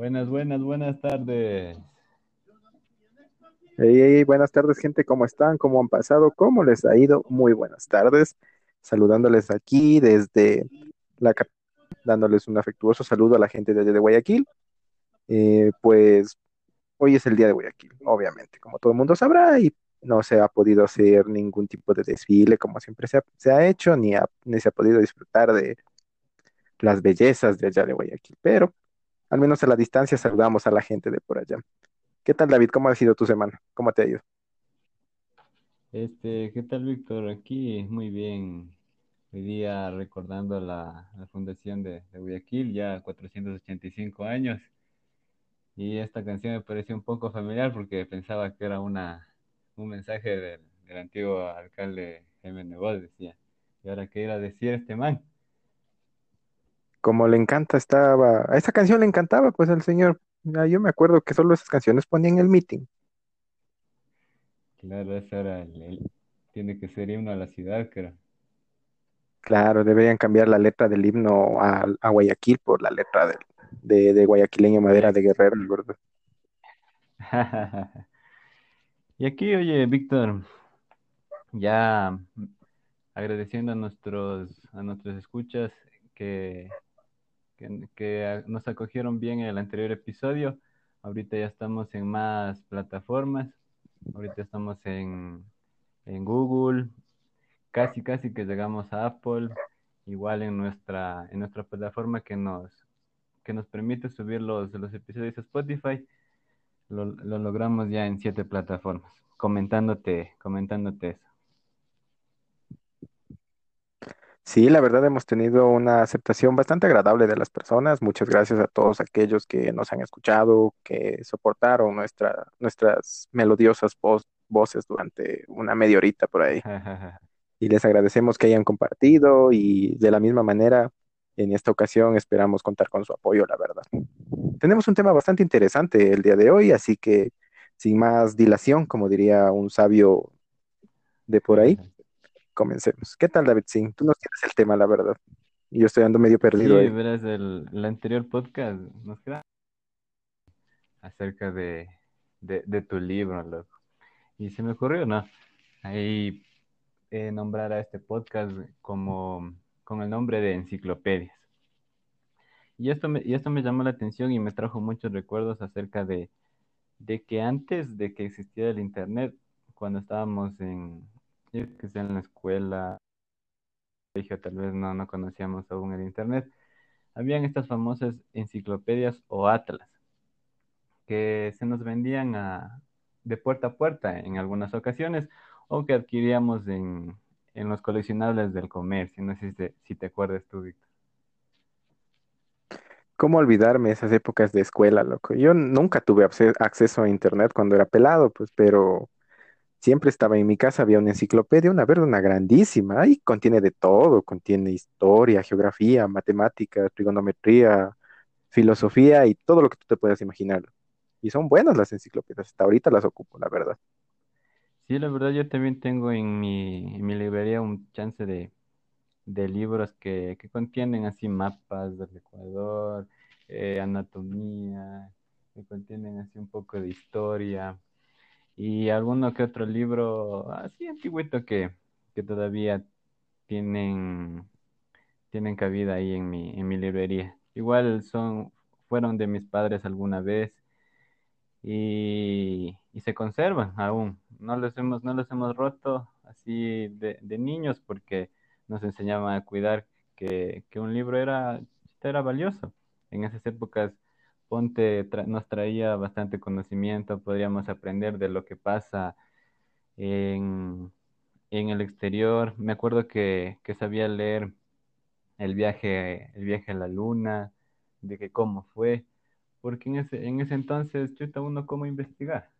Buenas, buenas, buenas tardes. Hey, buenas tardes, gente. ¿Cómo están? ¿Cómo han pasado? ¿Cómo les ha ido? Muy buenas tardes. Saludándoles aquí desde la dándoles un afectuoso saludo a la gente de, Guayaquil. Eh, pues hoy es el día de Guayaquil, obviamente, como todo el mundo sabrá, y no se ha podido hacer ningún tipo de desfile como siempre se ha, se ha hecho, ni, ni se ha podido disfrutar de las bellezas de allá de Guayaquil, pero al menos a la distancia saludamos a la gente de por allá. ¿Qué tal, David? ¿Cómo ha sido tu semana? ¿Cómo te ha ido? Este, ¿qué tal, Víctor? Aquí muy bien. Hoy día recordando la, fundación de, Guayaquil, ya 485 años. Y esta canción me pareció un poco familiar porque pensaba que era una, un mensaje del, del antiguo alcalde Jaime Nebot, decía. ¿Y ahora qué iba a decir este man? Como le encanta, estaba. A esa canción le encantaba, pues al señor. Yo me acuerdo que solo esas canciones ponían en el meeting. Claro, ese era el, el, tiene que ser himno a la ciudad, creo. Claro, deberían cambiar la letra del himno a, a Guayaquil por la letra de, de, de Guayaquileño Madera de Guerrero, ¿verdad? y aquí, oye, Víctor, ya agradeciendo a nuestros, a nuestros escuchas que, que, que nos acogieron bien en el anterior episodio. Ahorita ya estamos en más plataformas. Ahorita estamos en, en Google, casi casi que llegamos a Apple, igual en nuestra, en nuestra plataforma que nos, que nos permite subir los, los episodios a Spotify, lo, lo logramos ya en siete plataformas, comentándote, comentándote eso. Sí, la verdad hemos tenido una aceptación bastante agradable de las personas. Muchas gracias a todos aquellos que nos han escuchado, que soportaron nuestra, nuestras melodiosas voz, voces durante una media horita por ahí. y les agradecemos que hayan compartido y de la misma manera, en esta ocasión esperamos contar con su apoyo, la verdad. Tenemos un tema bastante interesante el día de hoy, así que sin más dilación, como diría un sabio de por ahí, comencemos. ¿Qué tal, David? Sí, tú nos tienes el tema, la verdad. Y yo estoy ando medio perdido. Sí, ahí. verás, el, el, anterior podcast nos queda acerca de, de, de tu libro, loco. Y se me ocurrió, ¿no? Ahí eh, nombrar a este podcast como con el nombre de enciclopedias. Y esto, me, y esto me llamó la atención y me trajo muchos recuerdos acerca de, de que antes de que existiera el Internet, cuando estábamos en, que sé, en la escuela, tal vez no, no conocíamos aún el Internet, habían estas famosas enciclopedias o atlas que se nos vendían a, de puerta a puerta en algunas ocasiones o que adquiríamos en, en los coleccionables del comercio. No sé si te, si te acuerdas tú, Víctor. ¿Cómo olvidarme esas épocas de escuela, loco? Yo nunca tuve acceso a internet cuando era pelado, pues, pero siempre estaba en mi casa, había una enciclopedia, una verde, una grandísima, ahí contiene de todo, contiene historia, geografía, matemáticas, trigonometría, filosofía y todo lo que tú te puedas imaginar. Y son buenas las enciclopedias, hasta ahorita las ocupo, la verdad. Sí, la verdad yo también tengo en mi, en mi librería un chance de, de libros que, que, contienen así mapas del Ecuador, eh, anatomía, que contienen así un poco de historia y alguno que otro libro así antiguito que, que todavía tienen, tienen cabida ahí en mi, en mi librería. Igual son, fueron de mis padres alguna vez y, se conservan aún. No los hemos, no los hemos roto así de, de niños porque nos enseñaban a cuidar que, que un libro era, era valioso. En esas épocas, Ponte tra nos traía bastante conocimiento, podríamos aprender de lo que pasa en, en el exterior. Me acuerdo que, que, sabía leer el viaje, el viaje a la luna, de que cómo fue, porque en ese, en ese entonces, chuta, uno cómo investigar.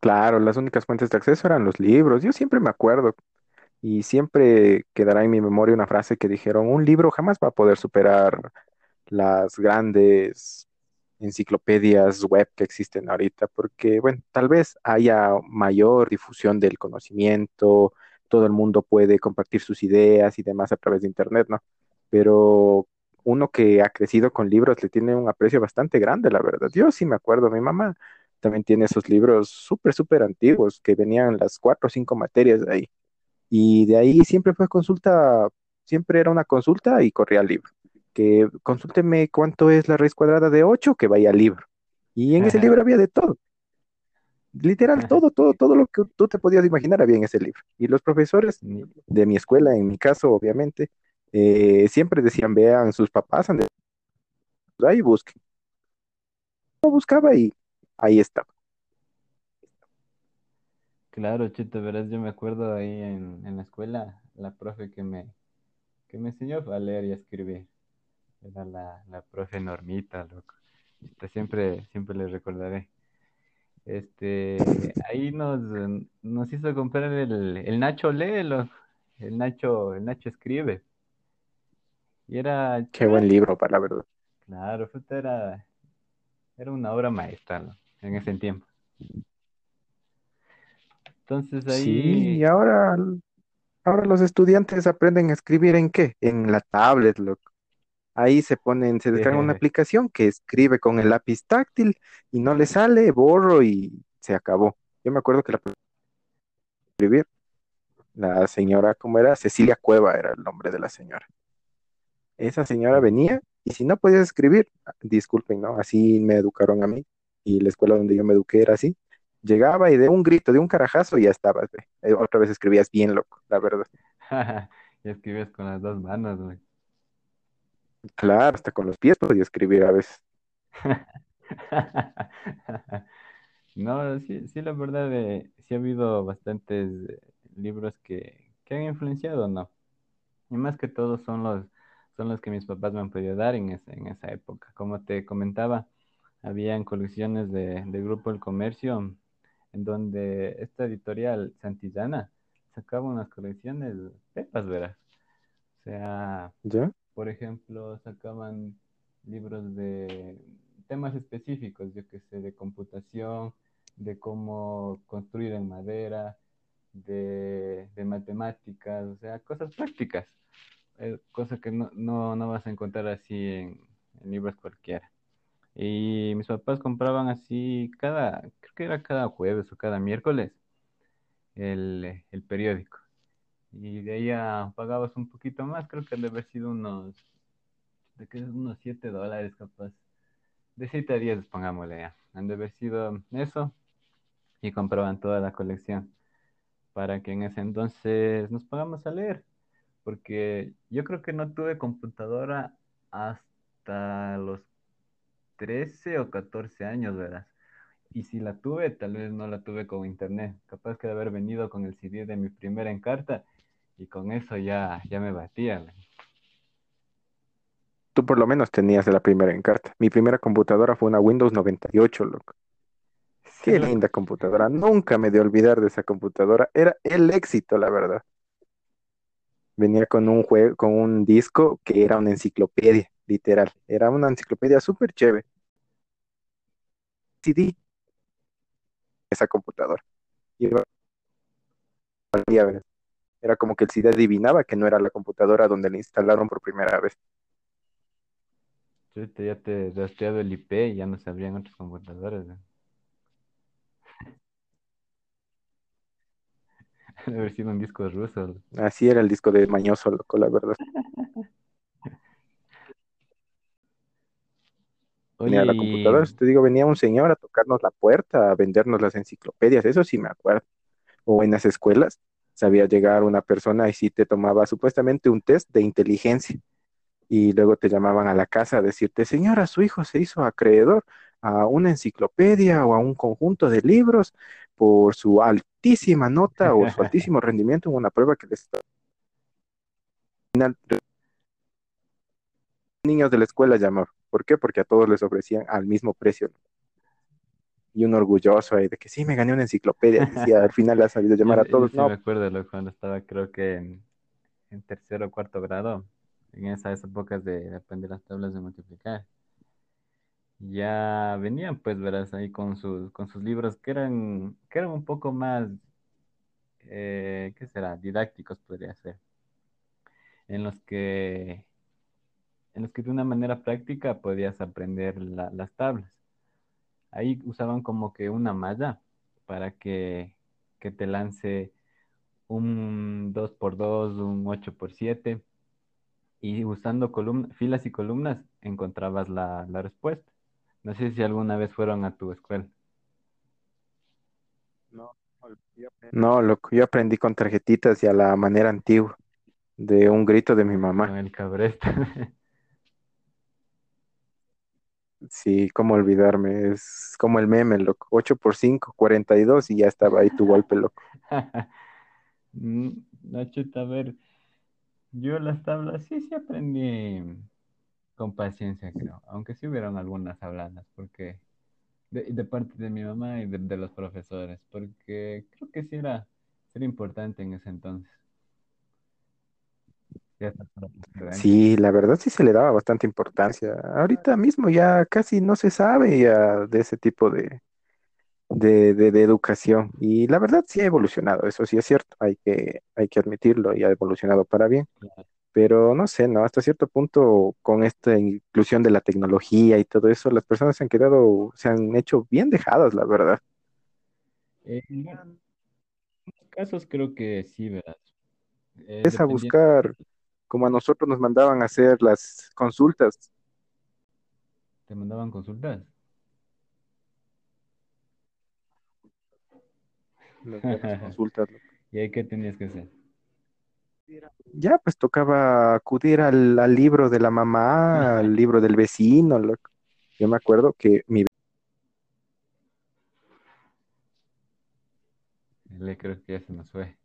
Claro, las únicas fuentes de acceso eran los libros. Yo siempre me acuerdo y siempre quedará en mi memoria una frase que dijeron, un libro jamás va a poder superar las grandes enciclopedias web que existen ahorita, porque, bueno, tal vez haya mayor difusión del conocimiento, todo el mundo puede compartir sus ideas y demás a través de Internet, ¿no? Pero uno que ha crecido con libros le tiene un aprecio bastante grande, la verdad. Yo sí me acuerdo, mi mamá también tiene esos libros súper, súper antiguos que venían las cuatro o cinco materias de ahí. Y de ahí siempre fue consulta, siempre era una consulta y corría al libro. Que consúlteme cuánto es la raíz cuadrada de 8, que vaya al libro. Y en ese libro había de todo. Literal, todo, todo, todo lo que tú te podías imaginar había en ese libro. Y los profesores de mi escuela, en mi caso, obviamente, eh, siempre decían, vean, sus papás han de ahí busquen. Yo buscaba y ahí estaba. Claro, Chito, verás, yo me acuerdo ahí en, en la escuela, la profe que me, que me enseñó a leer y a escribir. Era la, la profe Normita, loco. Este, siempre, siempre le recordaré. Este, ahí nos, nos hizo comprar el, el Nacho lee. El Nacho, el Nacho escribe. Y era Qué buen libro, para la verdad. Claro, era, era una obra maestra, ¿no? En ese tiempo. Entonces Sí, y ahí, ahora, ahora los estudiantes aprenden a escribir en qué? En la tablet, loco. Ahí se ponen, se descargan una aplicación que escribe con el lápiz táctil y no le sale, borro y se acabó. Yo me acuerdo que la escribir, la señora, ¿cómo era? Cecilia Cueva era el nombre de la señora. Esa señora venía y si no podías escribir, disculpen, ¿no? Así me educaron a mí y la escuela donde yo me eduqué era así. Llegaba y de un grito, de un carajazo, ya estabas, ve. Eh, Otra vez escribías bien loco, la verdad. y escribes con las dos manos, güey. Claro, hasta con los pies podía escribir a veces. No, sí, sí, la verdad, eh, sí ha habido bastantes eh, libros que, que han influenciado, ¿no? Y más que todo son los, son los que mis papás me han podido dar en, ese- en esa época. Como te comentaba, habían colecciones de, de Grupo El Comercio, en donde esta editorial Santillana sacaba unas colecciones pepas, verás. O sea, ¿Ya? por ejemplo, sacaban libros de temas específicos, yo que sé, de computación, de cómo construir en madera, de, de matemáticas, o sea, cosas prácticas, eh, cosas que no, no, no vas a encontrar así en, en libros cualquiera. Y mis papás compraban así cada, creo que era cada jueves o cada miércoles, el, el periódico. Y de ahí pagabas un poquito más, creo que han de haber sido unos, de que unos 7 dólares capaz. De 7 a 10, pongámosle ya. Han de haber sido eso y compraban toda la colección para que en ese entonces nos pongamos a leer. Porque yo creo que no tuve computadora hasta los 13 o 14 años, ¿verdad? Y si la tuve, tal vez no la tuve con internet. Capaz que de haber venido con el CD de mi primera encarta y con eso ya, ya me batía. Tú por lo menos tenías la primera encarta. Mi primera computadora fue una Windows 98, loco. Sí, Qué loco. linda computadora. Nunca me de olvidar de esa computadora. Era el éxito, la verdad. Venía con un juego, con un disco que era una enciclopedia, literal. Era una enciclopedia súper chévere. CD, esa computadora. Era como que el CD adivinaba que no era la computadora donde la instalaron por primera vez. Chuta, ya te rastreado el IP y ya no se abrían otros computadores. güey. Debe haber sido un disco ruso. Así era el disco de Mañoso, loco, la verdad. Venía Oye, la computadora, te digo, venía un señor a tocarnos la puerta, a vendernos las enciclopedias, eso sí me acuerdo. O en las escuelas, sabía llegar una persona y sí te tomaba supuestamente un test de inteligencia. Y luego te llamaban a la casa a decirte, señora, su hijo se hizo acreedor a una enciclopedia o a un conjunto de libros por su altísima nota o su altísimo rendimiento en una prueba que les está niños de la escuela llamaban. ¿Por qué? Porque a todos les ofrecían al mismo precio. Y un orgulloso ahí de que sí, me gané una enciclopedia. Decía, al final ha sabido yo, llamar a yo todos. sí No, me acuerdo cuando estaba, creo que en, en tercero o cuarto grado, en esas épocas de aprender las tablas de multiplicar. Ya venían, pues, verás, ahí con sus, con sus libros que eran, que eran un poco más, eh, ¿qué será? Didácticos, podría ser, en los que, en los que de una manera práctica podías aprender la- las tablas. Ahí usaban como que una malla para que, que te lance un dos por dos un ocho por siete y usando column- filas y columnas encontrabas la, la respuesta. No sé si alguna vez fueron a tu escuela No, loco, yo aprendí con tarjetitas y a la manera antigua, de un grito de mi mamá. con el cabresta. Sí, cómo olvidarme, es como el meme, loco. 8 por 5, 42 y ya estaba ahí tu golpe, loco. Mm, No, chuta, a ver, yo las tablas sí, sí aprendí con paciencia, creo, aunque sí hubieron algunas habladas, porque de, de parte de mi mamá y de, de los profesores, porque creo que sí era, era importante en ese entonces. Sí, la verdad sí se le daba bastante importancia. Ahorita mismo ya casi no se sabe ya de ese tipo de, de, de- de educación. Y la verdad sí ha evolucionado, eso sí es cierto, hay que, hay que admitirlo y ha evolucionado para bien. Claro. Pero no sé, ¿no? Hasta cierto punto, con esta inclusión de la tecnología y todo eso, las personas se han quedado, se han hecho bien dejadas, la verdad. Eh, en algunos casos creo que sí, ¿verdad? Eh, Es a buscar, como a nosotros nos mandaban a hacer las consultas, te mandaban consultas. las consultas. ¿Y ahí qué tenías que hacer? Ya, pues tocaba acudir al, al libro de la mamá, al libro del vecino. loco. Yo me acuerdo que mi, Le creo que ya se nos fue.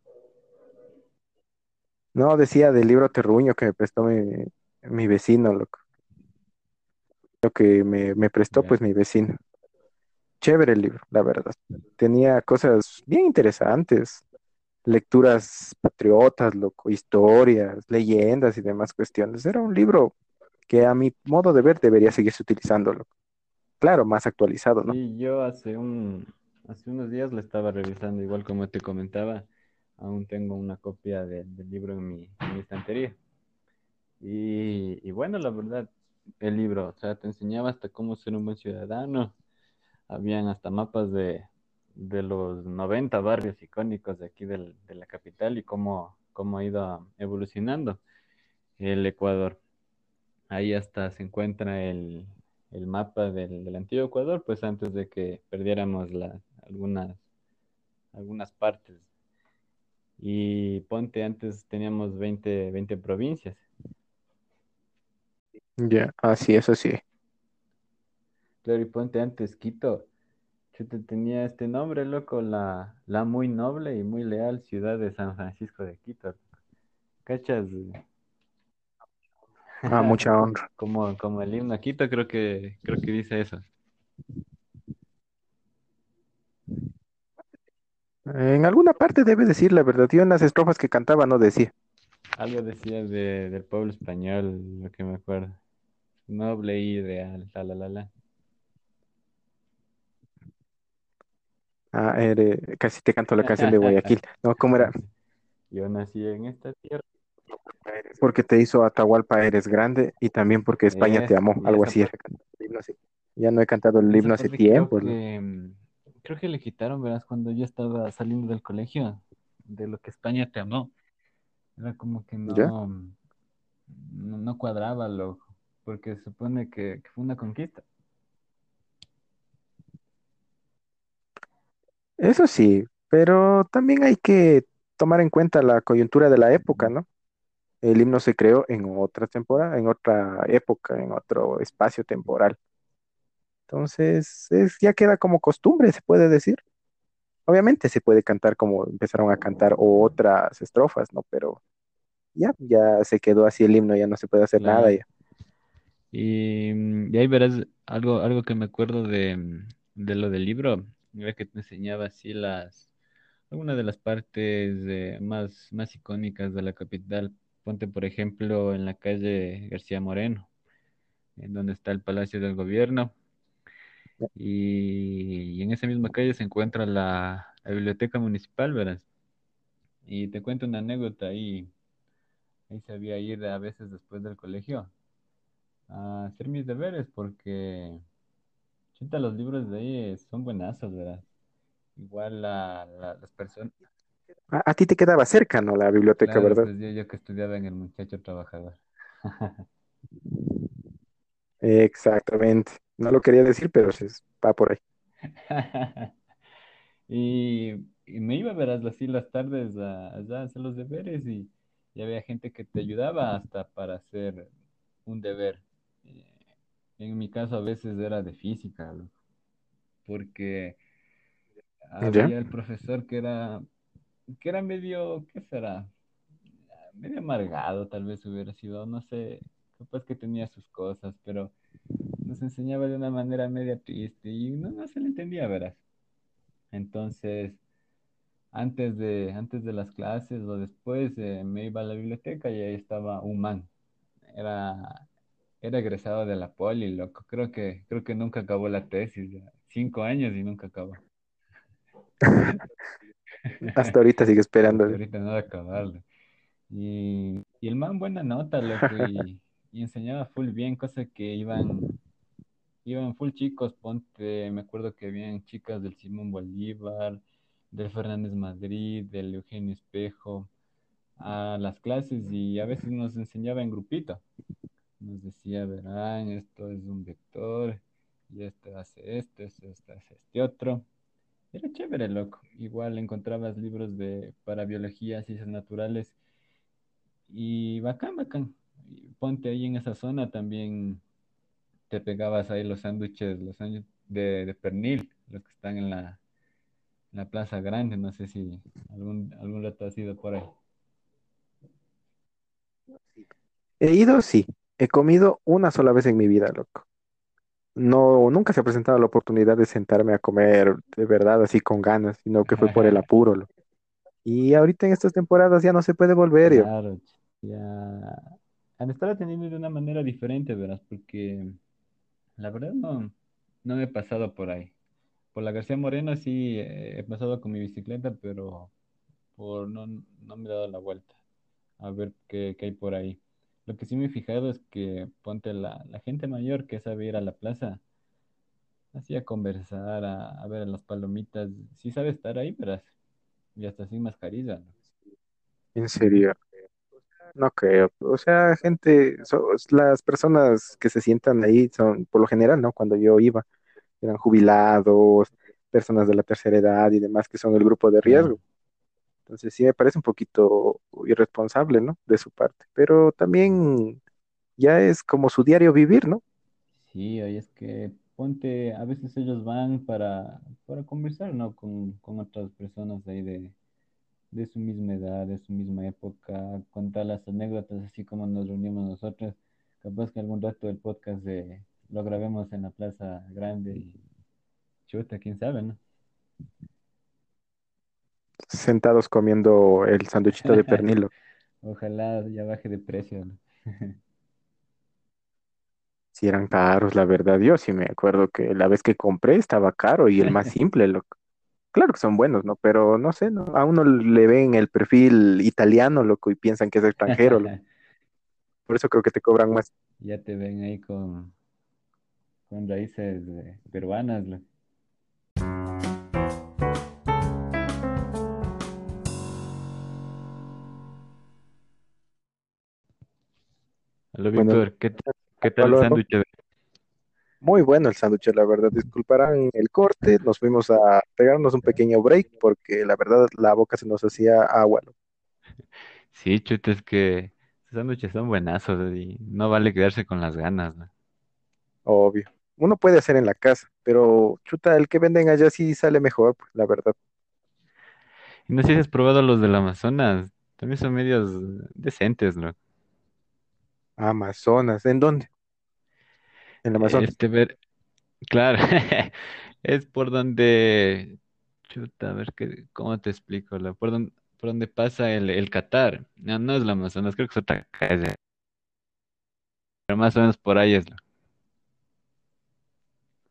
no decía del libro Terruño que me prestó mi, mi vecino, loco. Lo que me, me prestó, pues mi vecino. Chévere el libro, la verdad. Tenía cosas bien interesantes, lecturas patriotas, loco, historias, leyendas y demás cuestiones. Era un libro que a mi modo de ver debería seguirse utilizando, loco. Claro, más actualizado, ¿no? Sí, yo hace un, hace unos días lo estaba revisando, igual como te comentaba, aún tengo una copia de- del libro en mi, en mi estantería. Y, y bueno, la verdad, el libro, o sea, te enseñaba hasta cómo ser un buen ciudadano. Habían hasta mapas de, de los 90 barrios icónicos de aquí del- de la capital y cómo, cómo ha ido evolucionando el Ecuador. Ahí hasta se encuentra el, el mapa del, del antiguo Ecuador, pues antes de que perdiéramos la- algunas, algunas partes. Y ponte, antes teníamos 20 20 provincias. Ya, así es, así. Claro, y ponte antes Quito. Chuta, tenía este nombre, loco, la, la muy noble y muy leal ciudad de San Francisco de Quito. ¿Cachas? Ah, mucha honra. Como, como el himno a Quito, creo que, creo que dice eso. En alguna parte debe decir la verdad. Yo en las estrofas que cantaba no decía. Algo decía de, del pueblo español, lo que me acuerdo. Noble y ideal, la la la la. Ah, ere- casi te canto la canción de Guayaquil. No, ¿cómo era? Yo nací en esta tierra. Porque te hizo Atahualpa eres grande y también porque España te amó. Algo así. Ya no he cantado el himno hace tiempo. mm, creo que le quitaron, verás, cuando yo estaba saliendo del colegio, de lo que España te amó. Era como que ¿Ya? no, no, no cuadraba, loco, porque se supone que, que fue una conquista. Eso sí, pero también hay que tomar en cuenta la coyuntura de la época, ¿no? El himno se creó en otra temporada, en otra época, en otro espacio temporal. Entonces, es, ya queda como costumbre, se puede decir. Obviamente se puede cantar como empezaron a cantar otras estrofas, ¿no? Pero ya, ya se quedó así el himno, ya no se puede hacer nada ya. Y, mm, y ahí verás algo, algo que me acuerdo de, mm, de lo del libro, era que te enseñaba así las, algunas de las partes eh, más, más icónicas de la capital. Ponte, por ejemplo, en la calle García Moreno, en donde está el Palacio del Gobierno. Y, y en esa misma calle se encuentra la, la biblioteca municipal, verás. Y te cuento una anécdota ahí. Ahí sabía ir a veces después del colegio a hacer mis deberes porque, los libros de ahí son buenazos, ¿verdad? Igual la, la- las personas, A, a ti te quedaba cerca, ¿no? La biblioteca, claro, ¿verdad? pues yo, yo que estudiaba en el Muchacho Trabajador. Exactamente. No lo quería decir, pero se va por ahí. Y, y me iba, verás, así las tardes a, allá a hacer los deberes y, y había gente que te ayudaba hasta para hacer un deber. En mi caso a veces era de física, loco, porque ¿Ya? había el profesor que era, que era medio, ¿qué será? Medio amargado, tal vez hubiera sido, no sé, capaz que tenía sus cosas, pero nos enseñaba de una manera media triste y no, no se le entendía, verás. Entonces, antes de, antes de las clases o después, eh, me iba a la biblioteca y ahí estaba un man. Era, era egresado de la poli, loco. Creo que, creo que nunca acabó la tesis. ya. Cinco años y nunca acabó. Hasta ahorita sigue Y hasta esperando. ahorita no va a acabarlo. Y, y el man buena nota, loco, y, y enseñaba full bien, cosas que iban, iban full chicos, ponte, me acuerdo que habían chicas del Simón Bolívar, del Fernández Madrid, del Eugenio Espejo, a las clases y a veces nos enseñaba en grupito. Nos decía, verán, esto es un vector, y esto hace esto, esto hace este otro. Era chévere, loco. Igual encontrabas libros de, para biología, ciencias naturales y bacán, bacán. Y ponte ahí en esa zona también te pegabas ahí los sándwiches, los de, pernil, los que están en la, la Plaza Grande. No sé si algún, algún rato has ido por ahí. He ido, sí. He comido una sola vez en mi vida, loco. No, nunca se ha presentado la oportunidad de sentarme a comer de verdad así con ganas, sino que fue por el apuro, loco. Y ahorita en estas temporadas ya no se puede volver, yo. Claro, ch- ya han estado atendiendo de una manera diferente, verás, porque la verdad no, no me he pasado por ahí. Por la García Moreno sí eh, he pasado con mi bicicleta, pero por no, no me he dado la vuelta a ver qué, qué hay por ahí. Lo que sí me he fijado es que ponte la, la gente mayor que sabe ir a la plaza, así a conversar, a, a ver las palomitas, sí sabe estar ahí, verás, y hasta sin mascarilla. En serio. No creo. O sea, gente, las personas que se sientan ahí son, por lo general, ¿no? Cuando yo iba, eran jubilados, personas de la tercera edad y demás que son el grupo de riesgo. Entonces sí me parece un poquito irresponsable, ¿no? De su parte. Pero también ya es como su diario vivir, ¿no? Sí, oye, es que ponte, a veces ellos van para, para conversar, ¿no? Con, con otras personas ahí de, de su misma edad, de su misma época, contar las anécdotas así como nos reunimos nosotros. Capaz que algún rato el podcast de, lo grabemos en la Plaza Grande y chuta, quién sabe, ¿no? Sentados comiendo el sanduchito de pernil. Ojalá ya baje de precio, ¿no? Si eran caros, la verdad. Yo sí me acuerdo que la vez que compré estaba caro y el más simple, loco. Claro que son buenos, ¿no? Pero no sé, ¿no? A uno le ven el perfil italiano, loco, y piensan que es extranjero, loco. Por eso creo que te cobran más. Ya te ven ahí con, con raíces peruanas, ¿no? Hola Bueno, Víctor, ¿qué, tal el sándwich? muy bueno el sándwich, la verdad. Disculparán el corte, nos fuimos a pegarnos un pequeño break porque la verdad la boca se nos hacía agua, loco. Sí, chuta, es que esos sándwiches son buenazos y no vale quedarse con las ganas, ¿no? Obvio. Uno puede hacer en la casa, pero chuta, el que venden allá sí sale mejor, pues, la verdad. Y no sé si has probado los del Amazonas, también son medios decentes, ¿no? Amazonas, ¿en dónde? En el Amazonas. Este, ver, claro, es por donde, chuta, a ver, qué, ¿cómo te explico? Por donde, por donde pasa el, el Qatar. No, no es el Amazonas, creo que es otra calle, pero más o menos por ahí es. ¿no?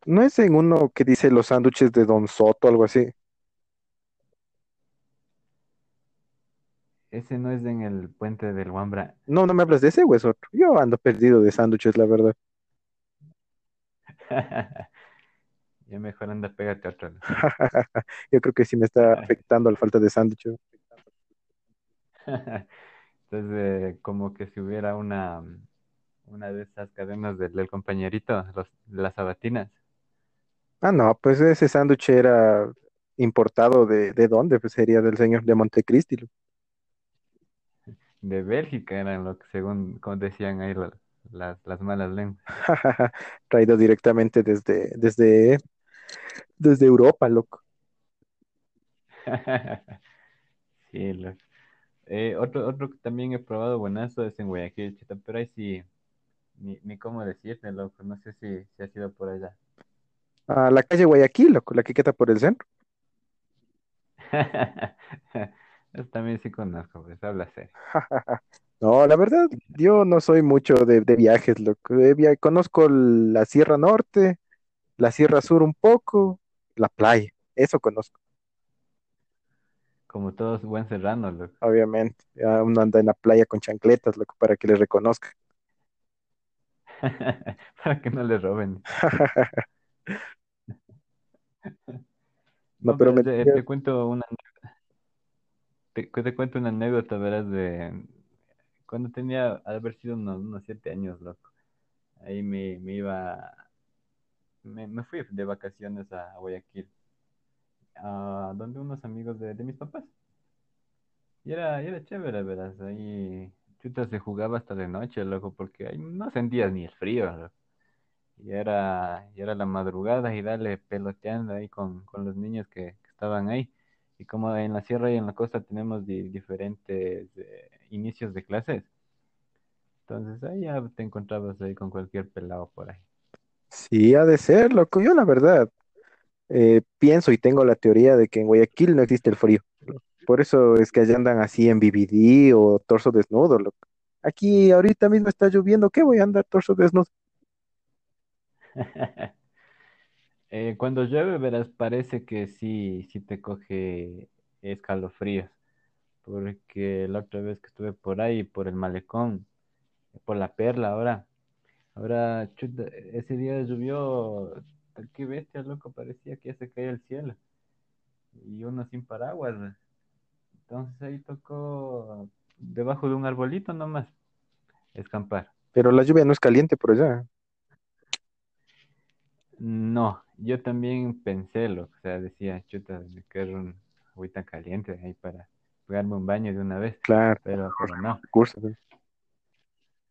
¿No es en uno que dice los sándwiches de Don Soto, algo así? Ese no es en el puente del Wambra. No, no me hablas de ese o es otro. Yo ando perdido de sándwiches, la verdad. Ya mejor anda, pégate otro. Yo creo que sí me está afectando la falta de sándwiches. Entonces, eh, como que si hubiera una, una de esas cadenas del, del compañerito, los, las sabatinas, Ah, no, pues ese sándwich era importado de, ¿de dónde? Pues sería del señor de Montecristi. De Bélgica eran lo que según decían ahí la- las, las malas lenguas. Traído directamente desde, desde, desde Europa, loco. Sí, loco. Eh, otro, otro que también he probado buenazo es en Guayaquil, chita, pero ahí sí, ni, ni cómo decirte, loco, no sé si, si has ido por allá. A la calle Guayaquil, loco, la que queda por el centro. También sí conozco, pues habla serio. No, la verdad, yo no soy mucho de, de viajes, loco. De via- conozco la Sierra Norte, la Sierra Sur un poco, la playa, eso conozco, Como todos buen serrano, loco. obviamente. Ya uno anda en la playa con chancletas, loco, para que le reconozca. Para que no le roben. No, pero pero me te, te cuento una, te, te cuento una anécdota, verás, de cuando tenía, de haber sido unos, unos siete años, loco. Ahí me, me iba, me, me fui de vacaciones a Guayaquil, a donde unos amigos de, de mis papás. Y era, y era chévere, verás, ahí chuta se jugaba hasta de noche, loco, porque ahí no sentías ni el frío, loco. Y era, y era la madrugada y dale peloteando ahí con, con los niños que, que estaban ahí. Y como en la sierra y en la costa tenemos di- diferentes eh, inicios de clases, entonces ahí ya te encontrabas ahí con cualquier pelado por ahí. sí, ha de ser, loco. Yo la verdad eh, pienso y tengo la teoría de que en Guayaquil no existe el frío. Por eso es que allá andan así en BBD o torso desnudo, loco. Aquí ahorita mismo está lloviendo, ¿qué voy a andar torso desnudo? Eh, cuando llueve, verás, parece que sí, sí te coge escalofríos, porque la otra vez que estuve por ahí, por el malecón, por la Perla ahora, ahora, ese día llovió, qué bestia, loco, parecía que ya se caía el cielo, y uno sin paraguas, entonces ahí tocó debajo de un arbolito nomás, escampar. Pero la lluvia no es caliente por allá. No, yo también pensé, lo, o sea, decía, chuta, me quiero un agüita caliente ahí para pegarme un baño de una vez, Claro, pero, pero no. ¿eh?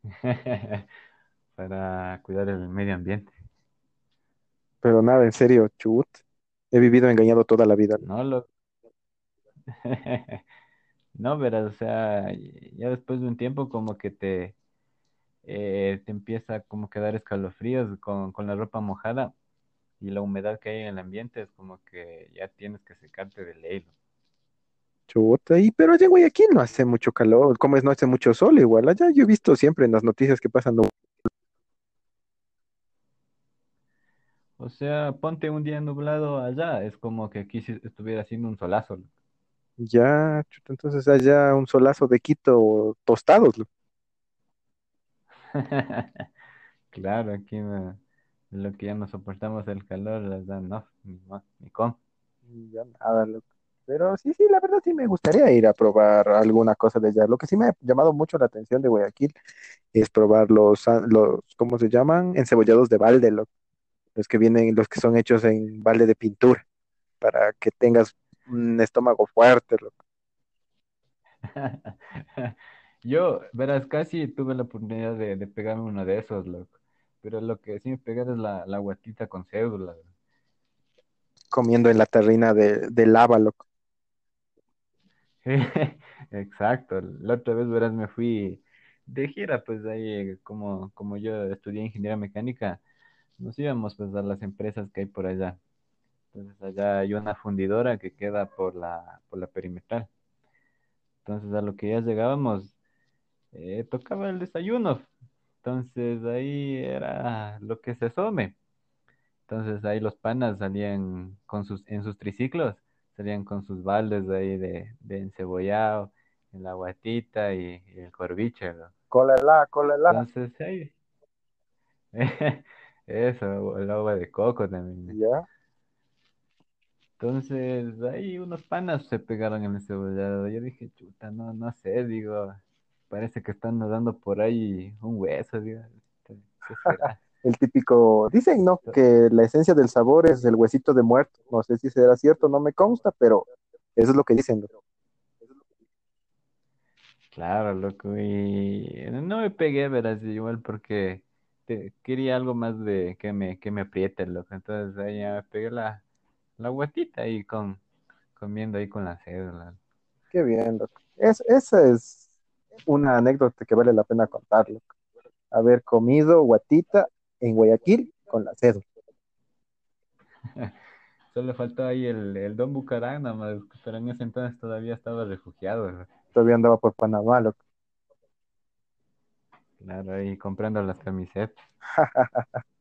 para cuidar el medio ambiente. Pero nada, en serio, chut. He vivido engañado toda la vida. No, lo... No, verás, o sea, ya después de un tiempo como que te, eh, te empieza como que a dar escalofríos con, con la ropa mojada y la humedad que hay en el ambiente es como que ya tienes que secarte de ley. Chuta, y pero allá en Guayaquil no hace mucho calor, como es, no hace mucho sol igual. Allá yo he visto siempre en las noticias que pasan, O sea, ponte un día nublado allá, es como que aquí si estuviera haciendo un solazo. ya, chuta, entonces allá un solazo de Quito tostados. loco. Claro, aquí lo que ya no soportamos el calor, las dan, no, ni, mo- ni con. Y Ya nada, loco. Pero sí, sí, la verdad sí me gustaría ir a probar alguna cosa de allá. Lo que sí me ha llamado mucho la atención de Guayaquil es probar los, ah, los, ¿cómo se llaman? Encebollados de balde. Los que vienen, los que son hechos en balde de pintura, para que tengas un estómago fuerte, loco. Yo, verás, casi tuve la oportunidad de, de pegarme uno de esos, loco. Pero lo que sí me pega es la, la guatita con cédula. comiendo en la terrina de, de lava, loco. Exacto. La otra vez, verás, me fui de gira, pues ahí, como, como yo estudié ingeniería mecánica, nos íbamos pues a las empresas que hay por allá. Entonces allá hay una fundidora que queda por la, por la perimetral. Entonces a lo que ya llegábamos, eh, tocaba el desayuno. Entonces ahí era lo que se asome. Entonces ahí los panas salían con sus, en sus triciclos, salían con sus baldes de ahí de, de encebollado, en la guatita y, y el corviche, ¿no? Cola la. Entonces ahí, eso, el agua de coco también. Ya. Entonces ahí unos panas se pegaron en el encebollado. Yo dije, chuta, no, no sé, digo, parece que están nadando por ahí un hueso, digo, este, ¿qué será? El típico, dicen, ¿no? Que la esencia del sabor es el huesito de muerto. No sé si será cierto, no me consta, pero eso es lo que dicen. ¿no? Claro, loco, y no me pegué, verás, igual porque te- quería algo más de que me, que me apriete, loco. Entonces ahí ya me pegué la, la guatita ahí con, comiendo ahí con la cédula. Qué bien, loco. Es, esa es una anécdota que vale la pena contar, loco. Haber comido guatita en Guayaquil con la cédula. Solo faltó ahí el, el Don Bucarán, nada más, pero en ese entonces todavía estaba refugiado, loco. Todavía andaba por Panamá, loco. Claro, ahí comprando las camisetas.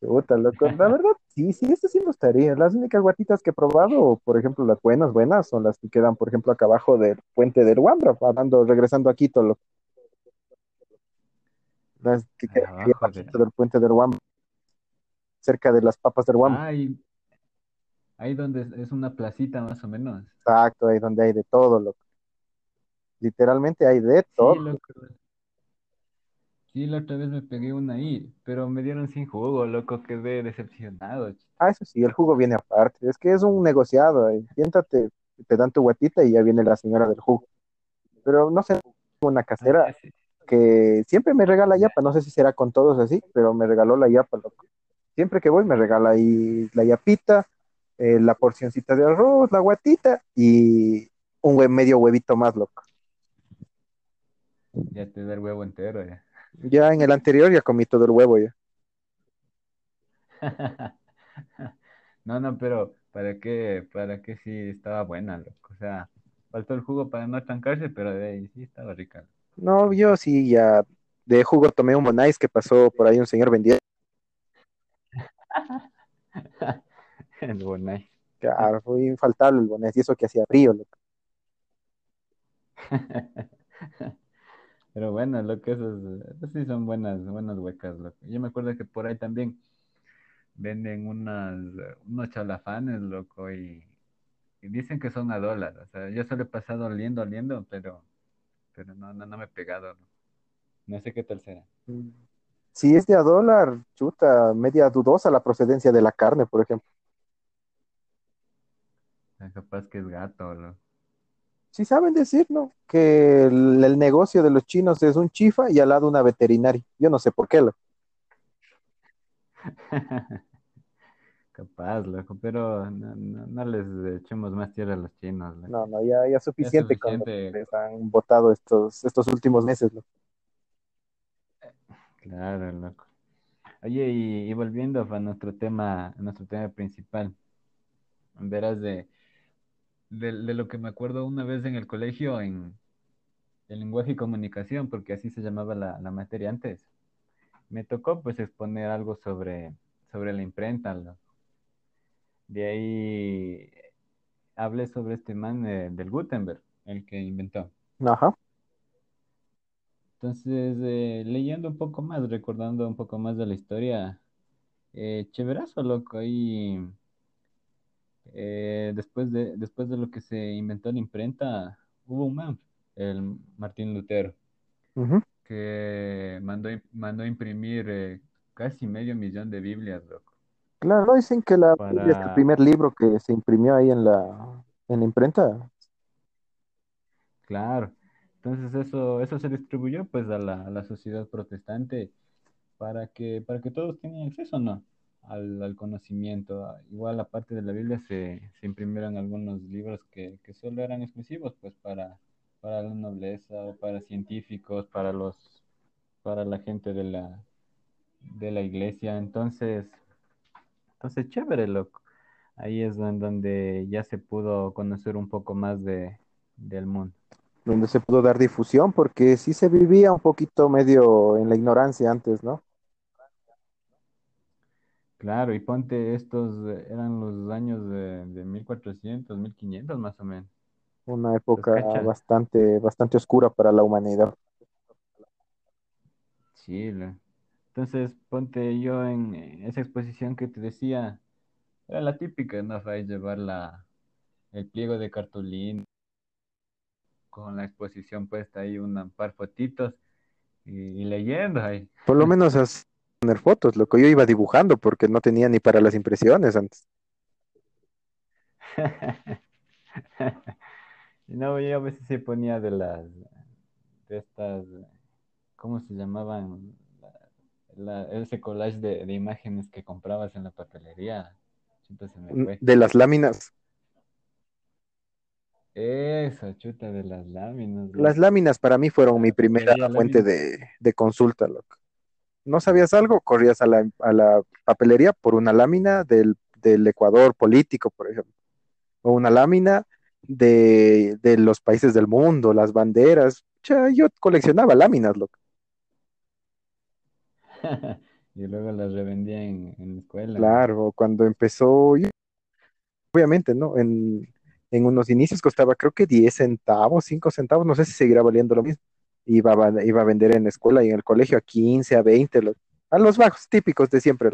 Puta, loco. La verdad, sí, sí, esto sí me gustaría. Las únicas guatitas que he probado, por ejemplo, las buenas, buenas, son las que quedan, por ejemplo, acá abajo del puente del Wambra, hablando, regresando a Quito, loco. Las que quedan ahí Abajo de... abajito del puente del Wambra, cerca de las papas del Wambra. Ah, y ahí donde es- una placita más o menos. Exacto, ahí donde hay de todo, loco. Literalmente hay de Sí, todo. loco. Sí, la otra vez me pegué una ahí, pero me dieron sin jugo, loco, quedé decepcionado. Ah, eso sí, el jugo viene aparte. Es que es un negociado. ahí. Siéntate, te dan tu guatita y ya viene la señora del jugo. Pero no sé, una Ah, casera sí. que siempre me regala yapa. No sé si será con todos así, pero me regaló la yapa, loco. Siempre que voy me regala ahí la yapita, eh, la porcioncita de arroz, la guatita y un medio huevito más, loco. Ya te da el huevo entero, ya. Ya en el anterior ya comí todo el huevo ya. No, no, pero ¿para qué? ¿Para qué sí estaba buena, loco? O sea, faltó el jugo para no trancarse, pero de ahí sí estaba rica. No, yo sí ya de jugo tomé un Bonais que pasó por ahí un señor vendiendo. El bonai. Claro, fue infaltable el Bonais y eso que hacía frío, loco. Pero bueno, lo que esos, esos sí son buenas, buenas huecas, loco. Yo me acuerdo que por ahí también venden unas, unos chalafanes, loco, y, y dicen que son a dólar. O sea, yo solo he pasado oliendo, oliendo, pero, pero no, no, no me he pegado, ¿no? No sé qué tal será. Si es de a dólar, chuta, media dudosa la procedencia de la carne, por ejemplo. Capaz que es gato, loco. Sí saben decir, ¿no? Que el, el negocio de los chinos es un chifa y al lado una veterinaria. Yo no sé por qué, loco. Capaz, loco, pero no, no, no les echemos más tierra a los chinos, loco. No, no, ya, ya suficiente con lo que suficiente, les han votado estos, estos últimos meses, loco. claro, loco. Oye, y, y volviendo a nuestro tema, a nuestro tema principal, verás de, de, de lo que me acuerdo una vez en el colegio en, en lenguaje y comunicación, porque así se llamaba la, la materia antes. Me tocó pues exponer algo sobre, sobre la imprenta. De ahí hablé sobre este man del Gutenberg, el que inventó. Ajá. Entonces, eh, leyendo un poco más, recordando un poco más de la historia, eh, chéverazo, loco, ahí eh, después de, después de lo que se inventó la imprenta, hubo un man, el Martín Lutero, que mandó, mandó imprimir eh, casi medio millón de Biblias, loco, Claro, ¿no? Dicen que la Biblia es el para, primer libro que se imprimió ahí en la, en la imprenta. claro. Entonces eso, eso se distribuyó pues a la, a la sociedad protestante para que, para que todos tengan acceso, ¿no? Al, al conocimiento. Ah, Igual aparte de la Biblia se, se imprimieron algunos libros que, que solo eran exclusivos pues para, para la nobleza o para científicos, para los, para la gente de la, de la iglesia. Entonces, entonces chévere, loco. Ahí es donde ya se pudo conocer un poco más de, del mundo. donde se pudo dar difusión, porque sí se vivía un poquito medio en la ignorancia antes, ¿no? Claro, y ponte estos, eh, eran los años de, de mil cuatrocientos mil quinientos más o menos. Una ¿Los época cachas? bastante, bastante oscura para la humanidad. Sí, entonces ponte yo en esa exposición que te decía, era la típica, ¿no? Fue llevar la, el pliego de cartulina con la exposición puesta ahí, un par fotitos y, y leyendo ahí. Por lo menos as- poner fotos, lo que yo iba dibujando porque no tenía ni para las impresiones antes. No, yo a veces se ponía de las, de estas, ¿cómo se llamaban? La- la- ese collage de, de imágenes que comprabas en la papelería. Chuta, se me Mm, fue. De las láminas. Eso, chuta de las láminas, Las láminas para mí fueron mi primera fuente de, de consulta, loco. ¿No sabías algo? Corrías a la, a la papelería por una lámina del, del Ecuador político, por ejemplo, o una lámina de, de los países del mundo, las banderas. Cha, yo coleccionaba láminas, loco. Y luego las revendía en, en la escuela. Claro, cuando empezó, obviamente, ¿no? En, en unos inicios costaba creo que 10 centavos, 5 centavos, no sé si seguirá valiendo lo mismo. Iba a, iba a vender en la escuela y en el colegio a 15, a 20, lo- a los bajos típicos de siempre.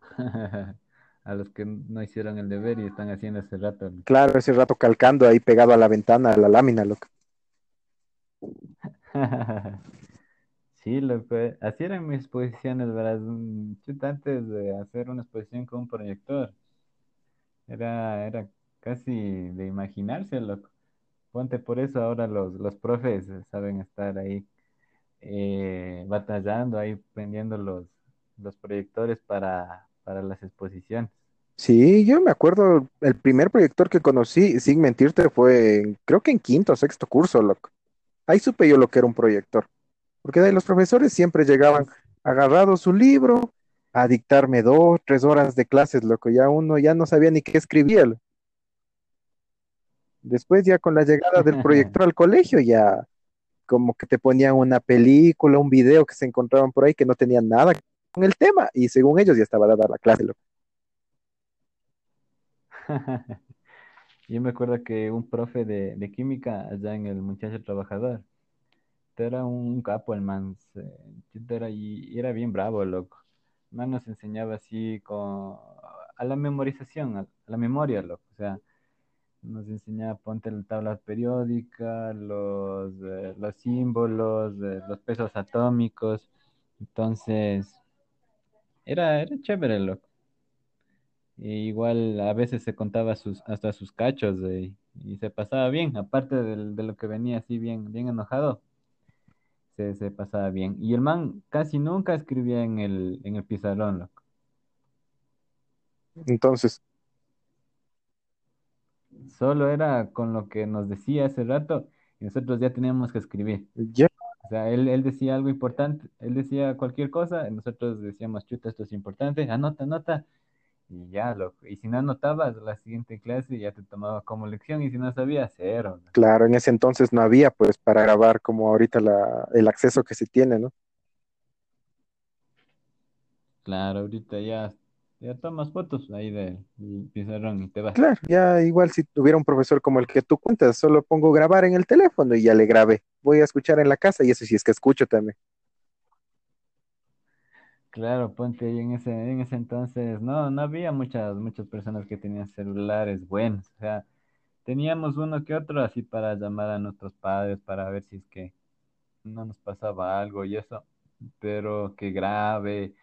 A los que no hicieron el deber y están haciendo hace rato. Claro, ese rato calcando ahí pegado a la ventana, a la lámina, loco. Sí, loco, eh, así eran mis exposiciones, ¿verdad? Mm, Chuta, antes de hacer una exposición con un proyector, era, era casi de imaginarse, loco. Ponte por eso ahora los, los profes eh, saben estar ahí eh, batallando, ahí prendiendo los, los proyectores para, para las exposiciones. Sí, yo me acuerdo, el primer proyector que conocí, sin mentirte, fue creo que en quinto o sexto curso, loco. Ahí supe yo lo que era un proyector, porque de ahí los profesores siempre llegaban agarrados su libro a dictarme dos, tres horas de clases, loco. Ya uno ya no sabía ni qué escribía. Después ya con la llegada del proyector al colegio, ya como que te ponían una película, un video que se encontraban por ahí que no tenían nada con el tema y según ellos ya estaba dada la clase, loco. Yo me acuerdo que un profe de, de química allá en el Muchacho Trabajador, era un capo el man, se- era, y y era bien bravo, loco. El man nos enseñaba así con, a la memorización, a, a la memoria, loco. O sea, nos enseñaba, ponte la tabla periódica, los, eh, los símbolos, eh, los pesos atómicos. Entonces, era, era chévere, loco. Y igual a veces se contaba sus, hasta sus cachos y se pasaba bien, aparte del- de lo que venía así bien, bien enojado, se, se pasaba bien. Y el man casi nunca escribía en el, en el pizarrón, loco. Entonces, Solo era con lo que nos decía hace rato y nosotros ya teníamos que escribir. ya, O sea, él, él decía algo importante, él decía cualquier cosa, y nosotros decíamos, chuta, esto es importante, anota, anota, y ya, loco. Y si no anotabas, la siguiente clase ya te tomaba como lección, y si no sabías, cero. claro, en ese entonces no había pues para grabar como ahorita la, el acceso que se tiene, ¿no? Claro, ahorita ya, ya tomas fotos ahí del pizarrón y te vas. Claro, ya igual si tuviera un profesor como el que tú cuentas, solo pongo grabar en el teléfono y ya le grabé. Voy a escuchar en la casa y eso sí es que escucho también. Claro, ponte ahí en ese, en ese entonces, no, no había muchas, muchas personas que tenían celulares buenos. O sea, teníamos uno que otro así para llamar a nuestros padres para ver si es que no nos pasaba algo y eso, pero que grabe,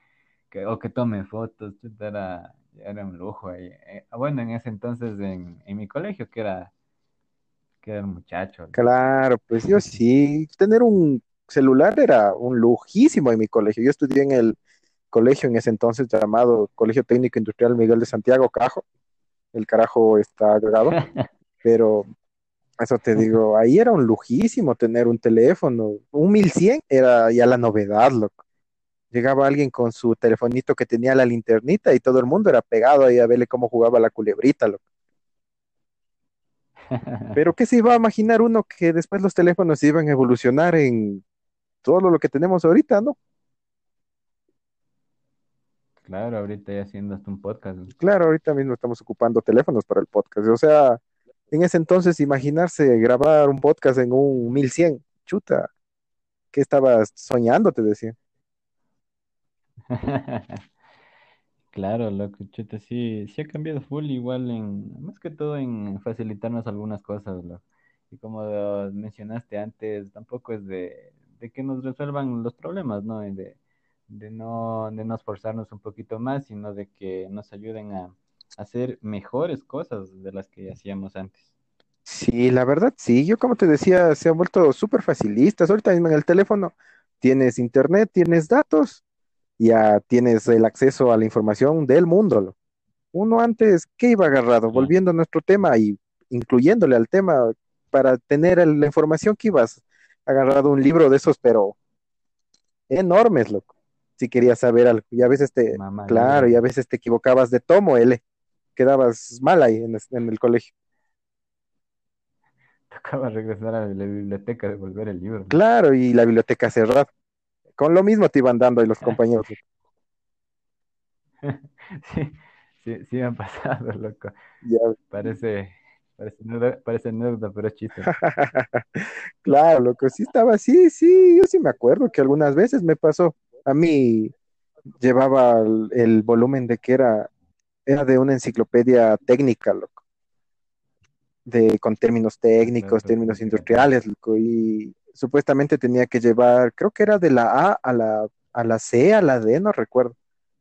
que, o que tome fotos, chuta, era, era un lujo ahí. Eh, bueno, en ese entonces en, en mi colegio, que era, que era el muchacho. Claro, pues yo sí, tener un celular era un lujísimo en mi colegio. Yo estudié en el colegio en ese entonces llamado Colegio Técnico Industrial Miguel de Santiago, Cajo. El carajo está agregado, pero eso te digo, ahí era un lujísimo tener un teléfono. Un 1100 era ya la novedad, loco. Llegaba alguien con su telefonito que tenía la linternita y todo el mundo era pegado ahí a verle cómo jugaba la culebrita, loco. Pero ¿qué se iba a imaginar uno que después los teléfonos iban a evolucionar en todo lo que tenemos ahorita, ¿no? Claro, ahorita ya haciendo hasta un podcast. Claro, ahorita mismo estamos ocupando teléfonos para el podcast. O sea, en ese entonces imaginarse grabar un podcast en un 1100, chuta, ¿qué estabas soñando? Te decía. Claro, loco, chuta, sí, sí ha cambiado full igual en, más que todo en facilitarnos algunas cosas, loco. Y como mencionaste antes, tampoco es de, de que nos resuelvan los problemas, ¿no? De, de no, de no esforzarnos un poquito más, sino de que nos ayuden a hacer mejores cosas de las que hacíamos antes. Sí, la verdad, sí. Yo como te decía, se han vuelto súper facilistas. Ahorita mismo en el teléfono tienes internet, tienes datos, ya tienes el acceso a la información del mundo. Uno antes, ¿qué iba agarrado? Volviendo a nuestro tema y incluyéndole al tema para tener la información que ibas agarrado un libro de esos, pero enormes, loco. Si querías saber algo. Y a veces te, Mamá, claro, y a veces te equivocabas de tomo, L. Quedabas mal ahí en, el colegio. tocaba regresar a la biblioteca devolver el libro. Claro, y la biblioteca cerrada. Con lo mismo te iban dando ahí los compañeros. Sí, sí, sí me han pasado, loco. Ya. Parece, parece parece anécdota, pero es chiste. Claro, loco, sí estaba así, sí, yo sí me acuerdo que algunas veces me pasó. A mí llevaba el, el volumen de que era, era de una enciclopedia técnica, loco, de, con términos técnicos, términos industriales, loco, y supuestamente tenía que llevar, creo que era de la A a la, a la C, a la D, no recuerdo,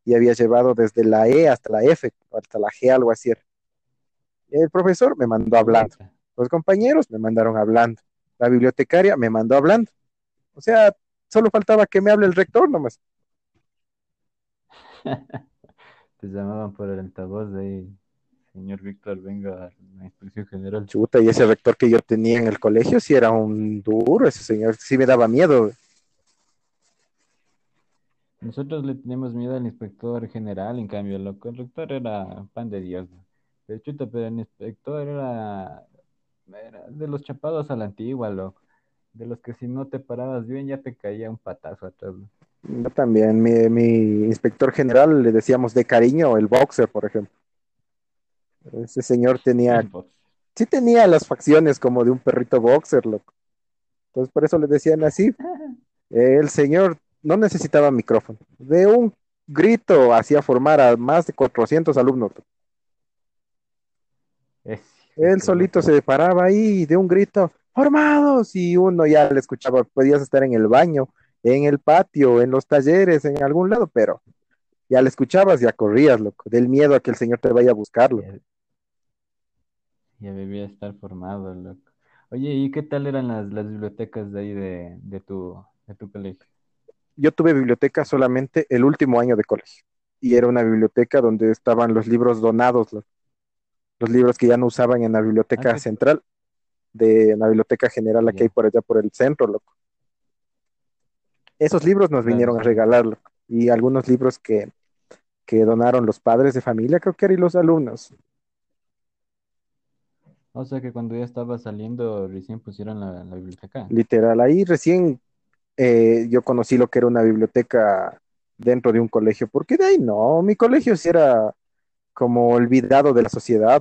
y había llevado desde la E hasta la F, hasta la G, algo así era. El profesor me mandó hablando. Los compañeros me mandaron hablando. La bibliotecaria me mandó hablando. O sea, solo faltaba que me hable el rector nomás. Te llamaban por el altavoz de ahí. Señor Víctor, venga a la inspección general. Chuta, y ese rector que yo tenía en el colegio sí era un duro, ese señor sí me daba miedo. Nosotros le teníamos miedo al inspector general, en cambio, el rector era pan de Dios. Pero chuta, pero el inspector era, era de los chapados a la antigua, loco. De los que si no te parabas bien ya te caía un patazo atrás. Yo también, mi, mi inspector general le decíamos de cariño el boxer, por ejemplo. Ese señor tenía, sí tenía las facciones como de un perrito boxer, loco. Entonces por eso le decían así. El señor no necesitaba micrófono. De un grito hacía formar a más de 400 alumnos. Es, Él solito se paraba ahí de un grito, formados, y uno ya le escuchaba, podías estar en el baño, en el patio, en los talleres, en algún lado, pero ya le escuchabas, ya corrías, loco, del miedo a que el señor te vaya a buscarlo. Ya, debía estar formado, loco. Oye, ¿y qué tal eran las, las bibliotecas de ahí de, de tu, de tu colegio? Yo tuve biblioteca solamente el último año de colegio, y era una biblioteca donde estaban los libros donados, los, los libros que ya no usaban en la Ah, biblioteca central, de la biblioteca general la que hay por allá por el centro, loco. Esos libros nos Claro, vinieron a sí. regalar, loco, y algunos libros que, que donaron los padres de familia, creo que eran y los alumnos. O sea que cuando ya estaba saliendo recién pusieron la, la biblioteca. Literal, ahí recién eh, yo conocí lo que era una biblioteca dentro de un colegio, porque de ahí no, mi colegio sí era como olvidado de la sociedad.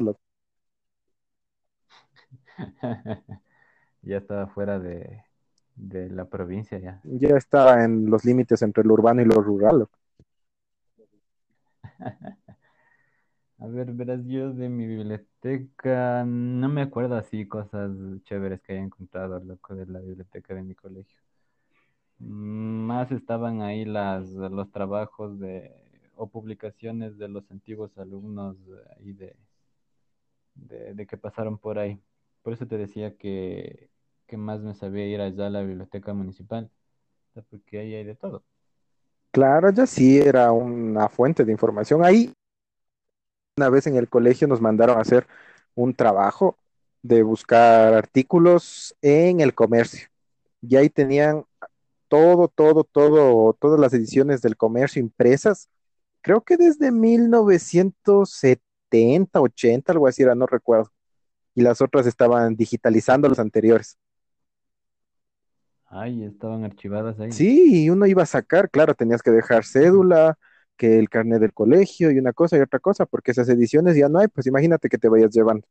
Ya estaba fuera de, de la provincia ya. Ya estaba en los límites entre lo urbano y lo rural. A ver, verás, yo de mi biblioteca no me acuerdo así cosas chéveres que haya encontrado, loco, de la biblioteca de mi colegio. Mm, Más estaban ahí las, los trabajos de, o publicaciones de los antiguos alumnos ahí de, de, que pasaron por ahí. Por eso te decía que, que más me sabía ir allá a la biblioteca municipal, porque ahí hay de todo. Claro, ya sí era una fuente de información. Ahí una vez en el colegio nos mandaron a hacer un trabajo de buscar artículos en el comercio. Y ahí tenían todo, todo, todo, todas las ediciones del comercio impresas. Creo que desde 1970, 80, algo así era, no recuerdo. Y las otras estaban digitalizando los anteriores. Ay, estaban archivadas ahí. Sí, y uno iba a sacar, claro, tenías que dejar cédula, que el carnet del colegio y una cosa y otra cosa, porque esas ediciones ya no hay, pues imagínate que te vayas llevando.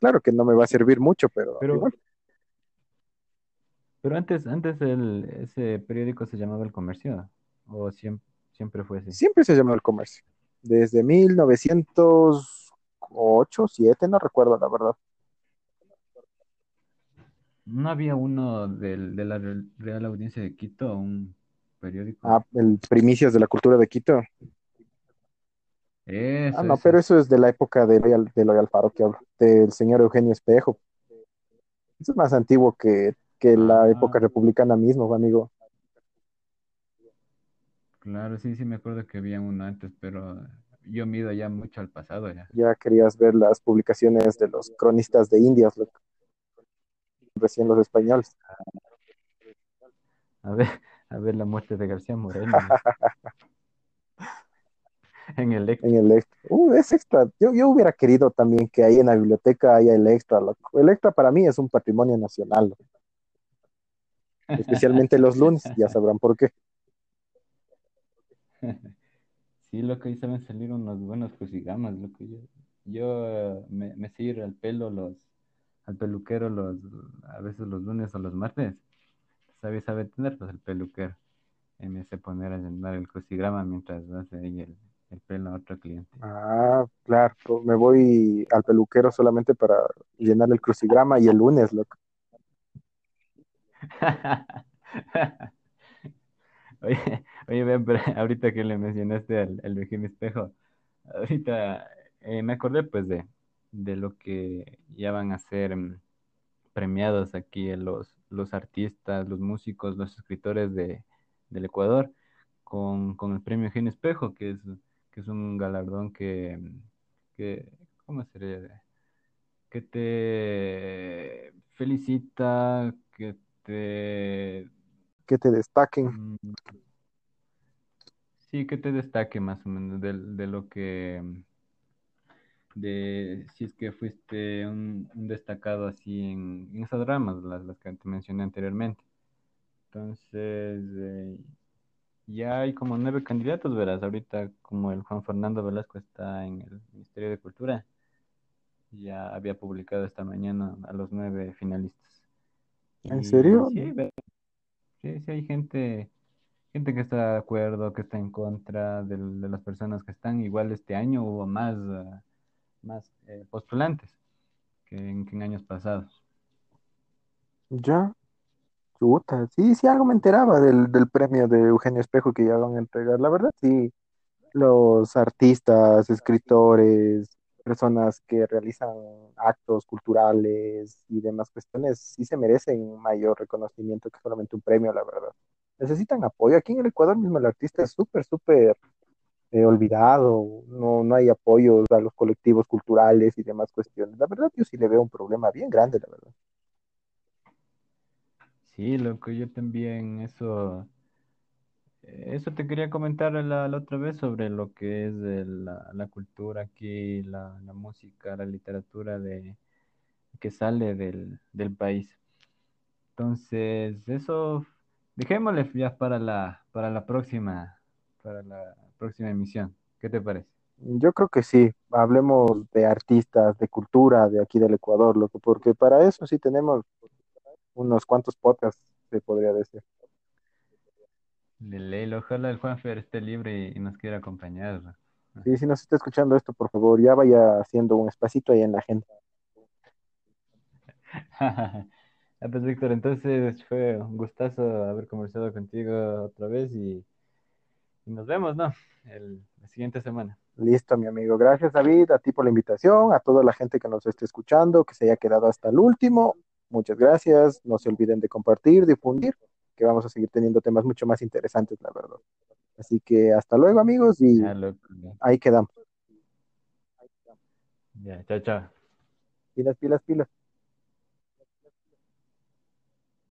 Claro que no me va a servir mucho, pero Pero, igual. pero antes, antes el, ese periódico se llamaba El Comercio, o siempre, siempre fue así. Siempre se llamó el comercio. Desde 1908, 7, no recuerdo la verdad. ¿No había uno del, de la Real Audiencia de Quito, un periódico? Ah, el Primicias de la Cultura de Quito. Ah, Eso, no, pero eso es de la época de Loy, de Loy Alfaro que hablo, del señor Eugenio Espejo. Eso es más antiguo que, que la Ah, época republicana mismo, amigo. claro, sí, sí me acuerdo que había uno antes, pero yo mido ya mucho al pasado ya. Ya querías ver las publicaciones de los cronistas de Indias, lo- recién los españoles. A ver, a ver la muerte de García Moreno ¿no? en el En Electra. el extra. Uh, es extra. Yo, yo hubiera querido también que ahí en la biblioteca haya el extra, loco. El extra para mí es un patrimonio nacional, loco. Especialmente los lunes, ya sabrán por qué. Sí, lo que ahí saben salir unos buenos crucigramas, lo que yo, yo eh, me, me sé ir al pelo los, al peluquero los, a veces los lunes o los martes. Sabe, sabe tener pues el peluquero. Y me sé poner a llenar el crucigrama mientras hace ahí el, el pelo a otro cliente. Ah, claro. pues me voy al peluquero solamente para llenar el crucigrama y el lunes, loco. Oye, oye, pero ahorita que le mencionaste al, al Espejo, ahorita eh, me acordé pues de, de lo que ya van a ser mm, premiados aquí los, los artistas, los músicos, los escritores de, del Ecuador con, con el premio Eugenio Espejo, que es, que es un galardón que, que, ¿cómo sería? Que te felicita, que te... Que te destaquen. mm, Sí, que te destaque más o menos de, de lo que, de si es que fuiste un, un destacado así en, en esas ramas, las, las que te mencioné anteriormente. Entonces, eh, ya hay como nueve candidatos, verás, ahorita como el Juan Fernando Velasco está en el Ministerio de Cultura, ya había publicado esta mañana a los nueve finalistas. ¿En Y serio? sí, sí, sí hay gente Gente que está de acuerdo, que está en contra de, las personas que están. Igual este año hubo más, eh, más eh, postulantes que en, que en años pasados. Ya. Chuta. Sí, sí, algo me enteraba del, del premio de Eugenio Espejo que ya van a entregar. La verdad, sí. Los artistas, escritores, personas que realizan actos culturales y demás cuestiones, sí se merecen mayor reconocimiento que solamente un premio, la verdad. Necesitan apoyo. Aquí en el Ecuador mismo el artista es súper, súper olvidado, no, no hay apoyos a los colectivos culturales y demás cuestiones. La verdad, yo sí le veo un problema bien grande, la verdad. Sí, loco, yo también eso, eso te quería comentar la, la otra vez sobre lo que es la, la cultura aquí, la, la música, la literatura de, que sale del, del país. Entonces, eso dejémosle ya para la, para la próxima, para la próxima emisión. ¿Qué te parece? Yo creo que sí, hablemos de artistas, de cultura de aquí del Ecuador, loco, porque para eso sí tenemos unos cuantos podcasts, se podría decir. De ley, ojalá el Juanfer esté libre y, nos quiera acompañar. Y si nos está escuchando esto, por favor, ya vaya haciendo un espacito ahí en la agenda. Ah, pues Víctor, entonces fue un gustazo haber conversado contigo otra vez y, y nos vemos, ¿no? El, la siguiente semana. Listo, mi amigo. Gracias, David, a ti por la invitación, a toda la gente que nos esté escuchando, que se haya quedado hasta el último. Muchas gracias. No se olviden de compartir, difundir, que vamos a seguir teniendo temas mucho más interesantes, la verdad. Así que hasta luego, amigos, y ahí quedamos. Ya, chao, chao. Pilas, pilas, pilas.